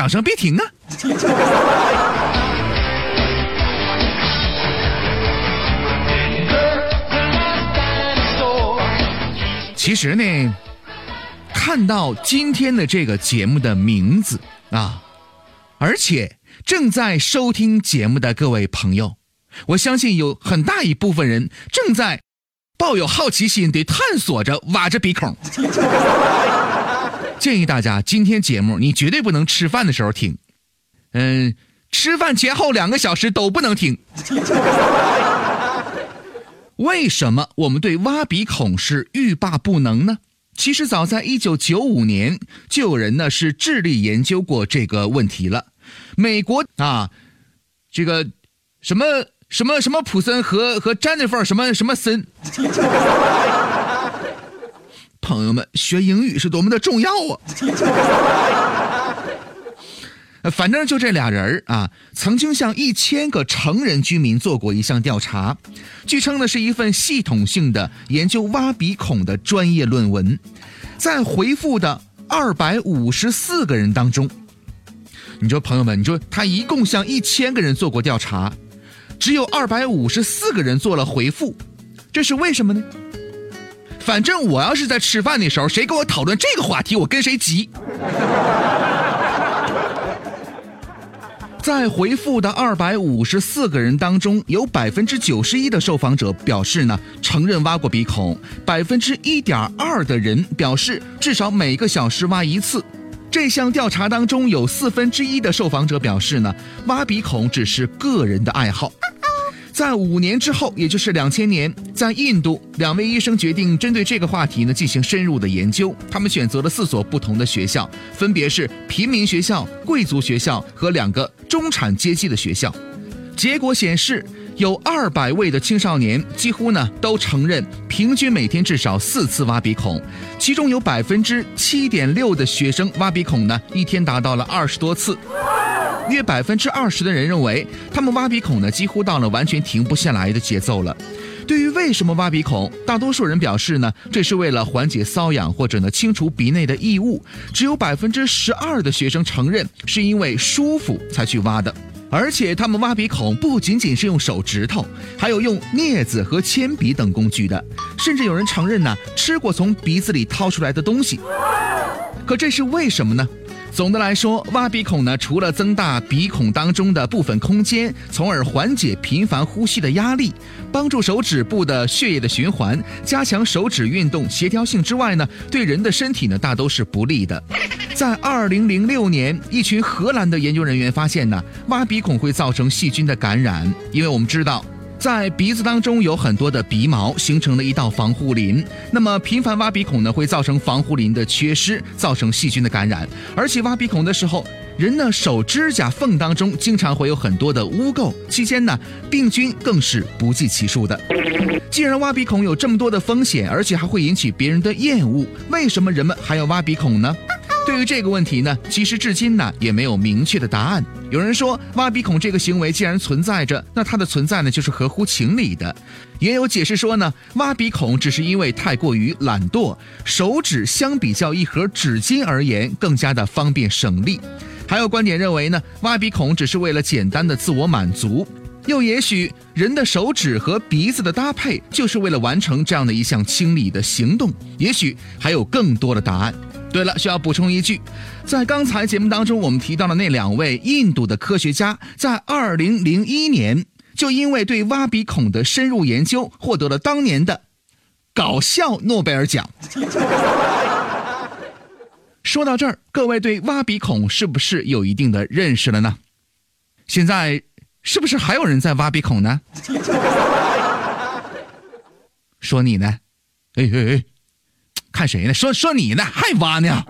掌声别停啊！其实呢，看到今天的这个节目的名字啊，而且正在收听节目的各位朋友，我相信有很大一部分人正在抱有好奇心的探索着、挖着鼻孔。建议大家今天节目你绝对不能吃饭的时候听，嗯，吃饭前后两个小时都不能听。为什么我们对挖鼻孔是欲罢不能呢？其实早在一九九五年就有人呢是致力研究过这个问题了。美国啊，这个什么什么什么普森和和詹妮弗什么什么森，朋友们学英语是多么的重要啊！反正就这俩人儿啊，曾经向一千个成人居民做过一项调查，据称呢是一份系统性的研究挖鼻孔的专业论文。在回复的二百五十四个人当中，你说朋友们，你说他一共向一千个人做过调查，只有二百五十四个人做了回复，这是为什么呢？反正我要是在吃饭的时候，谁跟我讨论这个话题，我跟谁急。在回复的二百五十四个人当中，有百分之九十一的受访者表示呢承认挖过鼻孔，百分之一点二的人表示至少每个小时挖一次。这项调查当中有四分之一的受访者表示呢挖鼻孔只是个人的爱好。在五年之后，也就是两千年，在印度，两位医生决定针对这个话题呢进行深入的研究。他们选择了四所不同的学校，分别是平民学校、贵族学校和两个中产阶级的学校。结果显示，有二百位的青少年几乎呢都承认平均每天至少四次挖鼻孔，其中有百分之七点六的学生挖鼻孔呢一天达到了二十多次。约百分之二十的人认为，他们挖鼻孔呢几乎到了完全停不下来的节奏了。对于为什么挖鼻孔，大多数人表示呢，这是为了缓解瘙痒或者呢清除鼻内的异物。只有百分之十二的学生承认是因为舒服才去挖的。而且他们挖鼻孔不仅仅是用手指头，还有用镊子和铅笔等工具的。甚至有人承认呢，吃过从鼻子里掏出来的东西。可这是为什么呢？总的来说，挖鼻孔呢，除了增大鼻孔当中的部分空间，从而缓解频繁呼吸的压力，帮助手指部的血液的循环，加强手指运动协调性之外呢，对人的身体呢，大都是不利的。在二零零六年，一群荷兰的研究人员发现呢，挖鼻孔会造成细菌的感染，因为我们知道。在鼻子当中有很多的鼻毛，形成了一道防护林。那么频繁挖鼻孔呢，会造成防护林的缺失，造成细菌的感染。而且挖鼻孔的时候，人呢手指甲缝当中经常会有很多的污垢，期间呢病菌更是不计其数的。既然挖鼻孔有这么多的风险，而且还会引起别人的厌恶，为什么人们还要挖鼻孔呢？对于这个问题呢，其实至今呢也没有明确的答案。有人说，挖鼻孔这个行为既然存在着，那它的存在呢就是合乎情理的。也有解释说呢，挖鼻孔只是因为太过于懒惰，手指相比较一盒纸巾而言更加的方便省力。还有观点认为呢，挖鼻孔只是为了简单的自我满足。又也许人的手指和鼻子的搭配就是为了完成这样的一项清理的行动。也许还有更多的答案。对了，需要补充一句，在刚才节目当中，我们提到的那两位印度的科学家，在二零零一年就因为对挖鼻孔的深入研究，获得了当年的搞笑诺贝尔奖。说到这儿，各位对挖鼻孔是不是有一定的认识了呢？现在是不是还有人在挖鼻孔呢？说你呢？哎哎哎！看谁呢？说说你呢？还挖呢